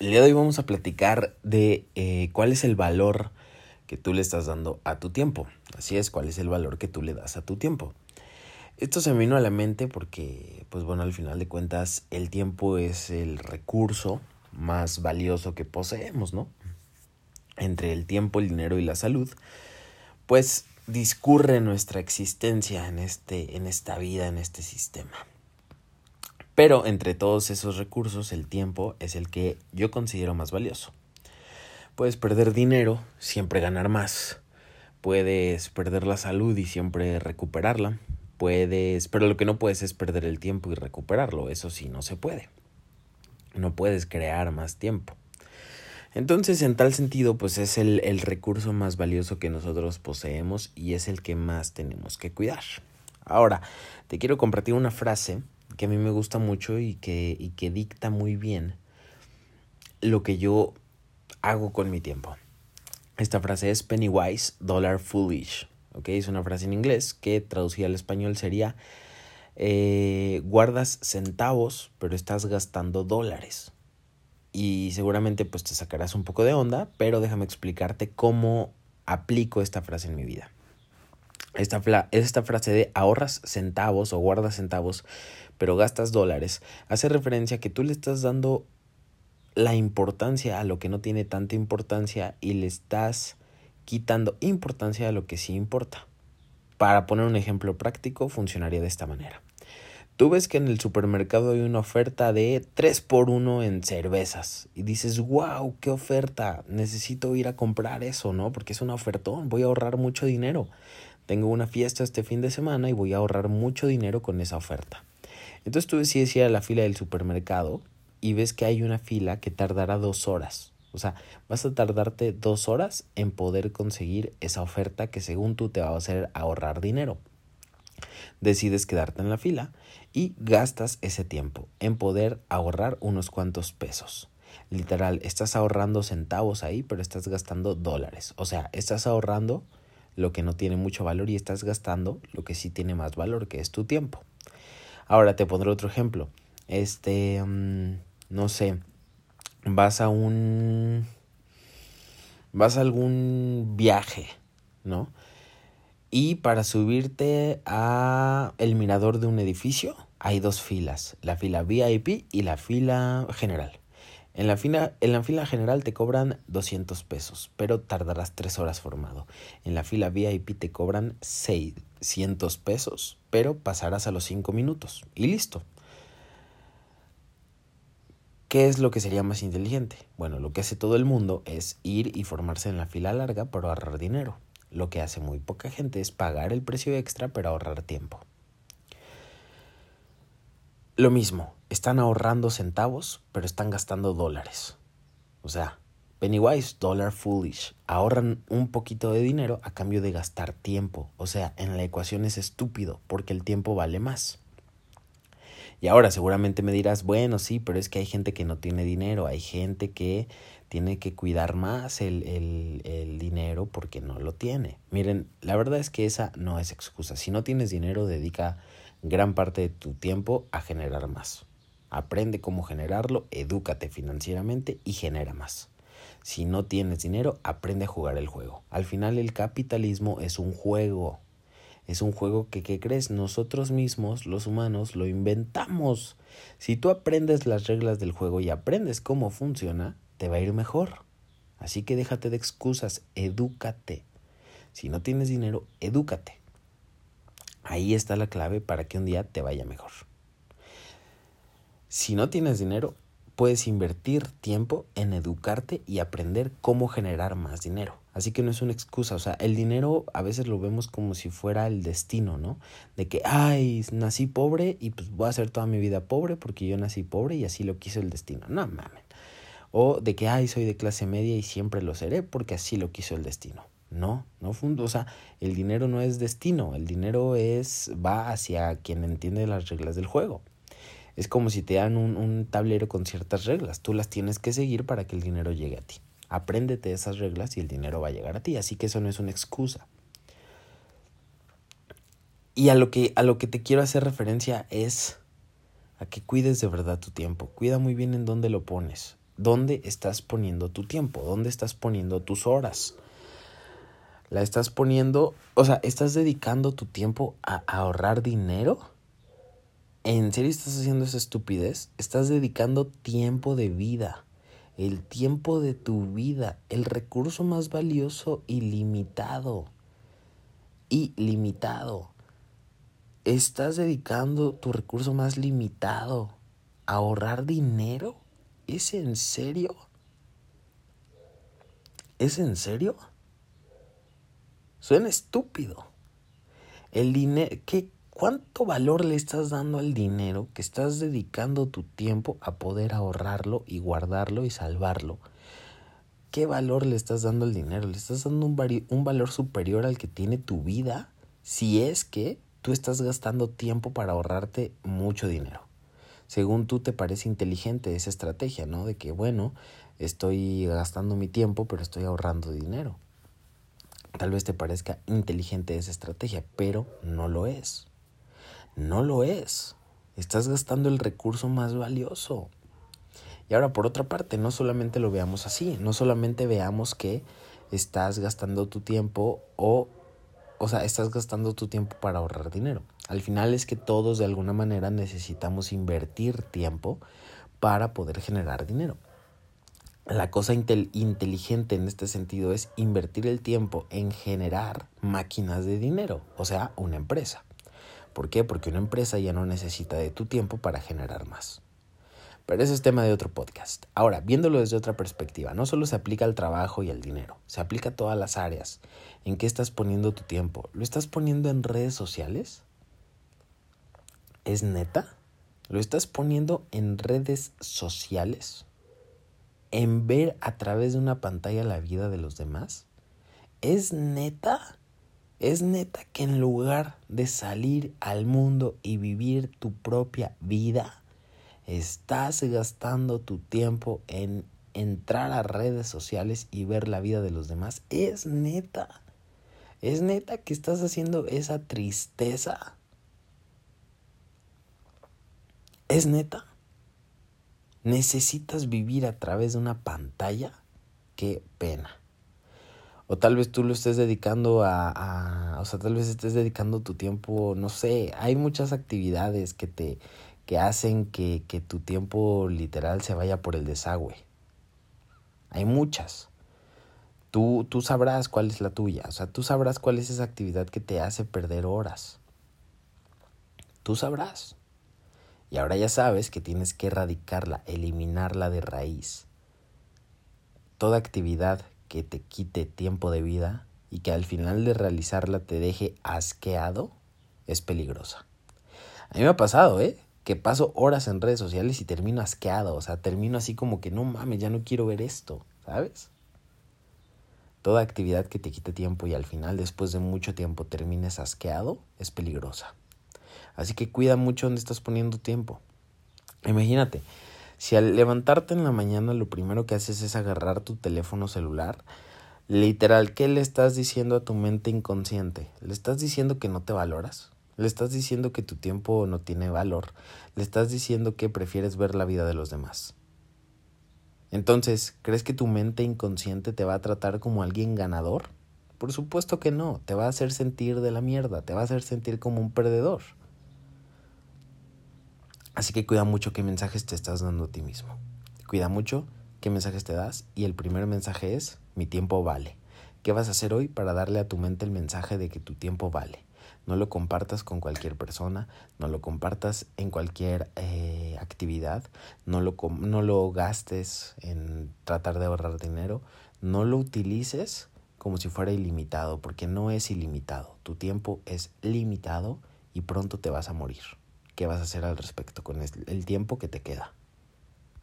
El día de hoy vamos a platicar de eh, cuál es el valor que tú le estás dando a tu tiempo. Así es, cuál es el valor que tú le das a tu tiempo. Esto se me vino a la mente porque, pues bueno, al final de cuentas, el tiempo es el recurso más valioso que poseemos, ¿no? Entre el tiempo, el dinero y la salud, pues discurre nuestra existencia en, este, en esta vida, en este sistema. Pero entre todos esos recursos, el tiempo es el que yo considero más valioso. Puedes perder dinero, siempre ganar más. Puedes perder la salud y siempre recuperarla. Puedes, pero lo que no puedes es perder el tiempo y recuperarlo. Eso sí, no se puede. No puedes crear más tiempo. Entonces, en tal sentido, pues es el, el recurso más valioso que nosotros poseemos y es el que más tenemos que cuidar. Ahora, te quiero compartir una frase que a mí me gusta mucho y que, y que dicta muy bien lo que yo hago con mi tiempo. Esta frase es Pennywise, Dollar Foolish. ¿okay? Es una frase en inglés que traducida al español sería eh, guardas centavos, pero estás gastando dólares. Y seguramente pues te sacarás un poco de onda, pero déjame explicarte cómo aplico esta frase en mi vida. Esta, esta frase de ahorras centavos o guardas centavos, pero gastas dólares, hace referencia a que tú le estás dando la importancia a lo que no tiene tanta importancia y le estás quitando importancia a lo que sí importa. Para poner un ejemplo práctico, funcionaría de esta manera. Tú ves que en el supermercado hay una oferta de 3 por 1 en cervezas y dices, wow, qué oferta, necesito ir a comprar eso, ¿no? Porque es una ofertón, voy a ahorrar mucho dinero tengo una fiesta este fin de semana y voy a ahorrar mucho dinero con esa oferta. Entonces tú decides ir a la fila del supermercado y ves que hay una fila que tardará dos horas. O sea, vas a tardarte dos horas en poder conseguir esa oferta que según tú te va a hacer ahorrar dinero. Decides quedarte en la fila y gastas ese tiempo en poder ahorrar unos cuantos pesos. Literal, estás ahorrando centavos ahí, pero estás gastando dólares. O sea, estás ahorrando lo que no tiene mucho valor y estás gastando lo que sí tiene más valor, que es tu tiempo. Ahora te pondré otro ejemplo. Este, mm, no sé, vas a un, vas a algún viaje, ¿no? Y para subirte a el mirador de un edificio hay dos filas, la fila VIP y la fila general. En la, fila, en la fila general te cobran 200 pesos, pero tardarás 3 horas formado. En la fila VIP te cobran 600 pesos, pero pasarás a los 5 minutos. Y listo. ¿Qué es lo que sería más inteligente? Bueno, lo que hace todo el mundo es ir y formarse en la fila larga para ahorrar dinero. Lo que hace muy poca gente es pagar el precio extra para ahorrar tiempo. Lo mismo, están ahorrando centavos, pero están gastando dólares. O sea, Pennywise, dollar foolish. Ahorran un poquito de dinero a cambio de gastar tiempo. O sea, en la ecuación es estúpido, porque el tiempo vale más. Y ahora seguramente me dirás, bueno, sí, pero es que hay gente que no tiene dinero, hay gente que tiene que cuidar más el, el, el, dinero porque no lo tiene. Miren, la verdad es que esa no es excusa. Si no tienes dinero, dedica gran parte de tu tiempo a generar más. Aprende cómo generarlo, edúcate financieramente y genera más. Si no tienes dinero, aprende a jugar el juego. Al final el capitalismo es un juego. Es un juego que, ¿qué crees? Nosotros mismos, los humanos, lo inventamos. Si tú aprendes las reglas del juego y aprendes cómo funciona, te va a ir mejor. Así que déjate de excusas, edúcate. Si no tienes dinero, edúcate. Ahí está la clave para que un día te vaya mejor. Si no tienes dinero, puedes invertir tiempo en educarte y aprender cómo generar más dinero. Así que no es una excusa, o sea, el dinero a veces lo vemos como si fuera el destino, ¿no? De que, ay, nací pobre y pues voy a hacer toda mi vida pobre porque yo nací pobre y así lo quiso el destino. No mames. O de que, ay, soy de clase media y siempre lo seré porque así lo quiso el destino. No, no fundo, o sea, el dinero no es destino, el dinero es va hacia quien entiende las reglas del juego. Es como si te dan un, un tablero con ciertas reglas, tú las tienes que seguir para que el dinero llegue a ti. Apréndete esas reglas y el dinero va a llegar a ti, así que eso no es una excusa. Y a lo que a lo que te quiero hacer referencia es a que cuides de verdad tu tiempo. Cuida muy bien en dónde lo pones. ¿Dónde estás poniendo tu tiempo? ¿Dónde estás poniendo tus horas? La estás poniendo, o sea, ¿estás dedicando tu tiempo a ahorrar dinero? ¿En serio estás haciendo esa estupidez? Estás dedicando tiempo de vida, el tiempo de tu vida, el recurso más valioso y limitado. Ilimitado. ¿Estás dedicando tu recurso más limitado a ahorrar dinero? ¿Es en serio? ¿Es en serio? Suena estúpido. El dinero, ¿qué, ¿cuánto valor le estás dando al dinero que estás dedicando tu tiempo a poder ahorrarlo y guardarlo y salvarlo? ¿Qué valor le estás dando al dinero? ¿Le estás dando un, un valor superior al que tiene tu vida si es que tú estás gastando tiempo para ahorrarte mucho dinero? Según tú te parece inteligente esa estrategia, ¿no? De que, bueno, estoy gastando mi tiempo, pero estoy ahorrando dinero. Tal vez te parezca inteligente esa estrategia, pero no lo es. No lo es. Estás gastando el recurso más valioso. Y ahora, por otra parte, no solamente lo veamos así, no solamente veamos que estás gastando tu tiempo o, o sea, estás gastando tu tiempo para ahorrar dinero. Al final es que todos de alguna manera necesitamos invertir tiempo para poder generar dinero. La cosa inteligente en este sentido es invertir el tiempo en generar máquinas de dinero, o sea, una empresa. ¿Por qué? Porque una empresa ya no necesita de tu tiempo para generar más. Pero ese es tema de otro podcast. Ahora, viéndolo desde otra perspectiva, no solo se aplica al trabajo y al dinero, se aplica a todas las áreas. ¿En qué estás poniendo tu tiempo? ¿Lo estás poniendo en redes sociales? ¿Es neta? ¿Lo estás poniendo en redes sociales? En ver a través de una pantalla la vida de los demás? ¿Es neta? ¿Es neta que en lugar de salir al mundo y vivir tu propia vida, estás gastando tu tiempo en entrar a redes sociales y ver la vida de los demás? ¿Es neta? ¿Es neta que estás haciendo esa tristeza? ¿Es neta? Necesitas vivir a través de una pantalla, qué pena. O tal vez tú lo estés dedicando a, o sea, tal vez estés dedicando tu tiempo, no sé, hay muchas actividades que te, que hacen que, que tu tiempo literal se vaya por el desagüe. Hay muchas. Tú, tú sabrás cuál es la tuya, o sea, tú sabrás cuál es esa actividad que te hace perder horas. Tú sabrás. Y ahora ya sabes que tienes que erradicarla, eliminarla de raíz. Toda actividad que te quite tiempo de vida y que al final de realizarla te deje asqueado es peligrosa. A mí me ha pasado, ¿eh? Que paso horas en redes sociales y termino asqueado, o sea, termino así como que no mames, ya no quiero ver esto, ¿sabes? Toda actividad que te quite tiempo y al final, después de mucho tiempo, termines asqueado es peligrosa. Así que cuida mucho dónde estás poniendo tiempo. Imagínate, si al levantarte en la mañana lo primero que haces es agarrar tu teléfono celular, literal, ¿qué le estás diciendo a tu mente inconsciente? ¿Le estás diciendo que no te valoras? ¿Le estás diciendo que tu tiempo no tiene valor? ¿Le estás diciendo que prefieres ver la vida de los demás? Entonces, ¿crees que tu mente inconsciente te va a tratar como alguien ganador? Por supuesto que no, te va a hacer sentir de la mierda, te va a hacer sentir como un perdedor. Así que cuida mucho qué mensajes te estás dando a ti mismo. Cuida mucho qué mensajes te das y el primer mensaje es mi tiempo vale. ¿Qué vas a hacer hoy para darle a tu mente el mensaje de que tu tiempo vale? No lo compartas con cualquier persona, no lo compartas en cualquier eh, actividad, no lo, no lo gastes en tratar de ahorrar dinero, no lo utilices como si fuera ilimitado, porque no es ilimitado, tu tiempo es limitado y pronto te vas a morir. ¿Qué vas a hacer al respecto con el tiempo que te queda?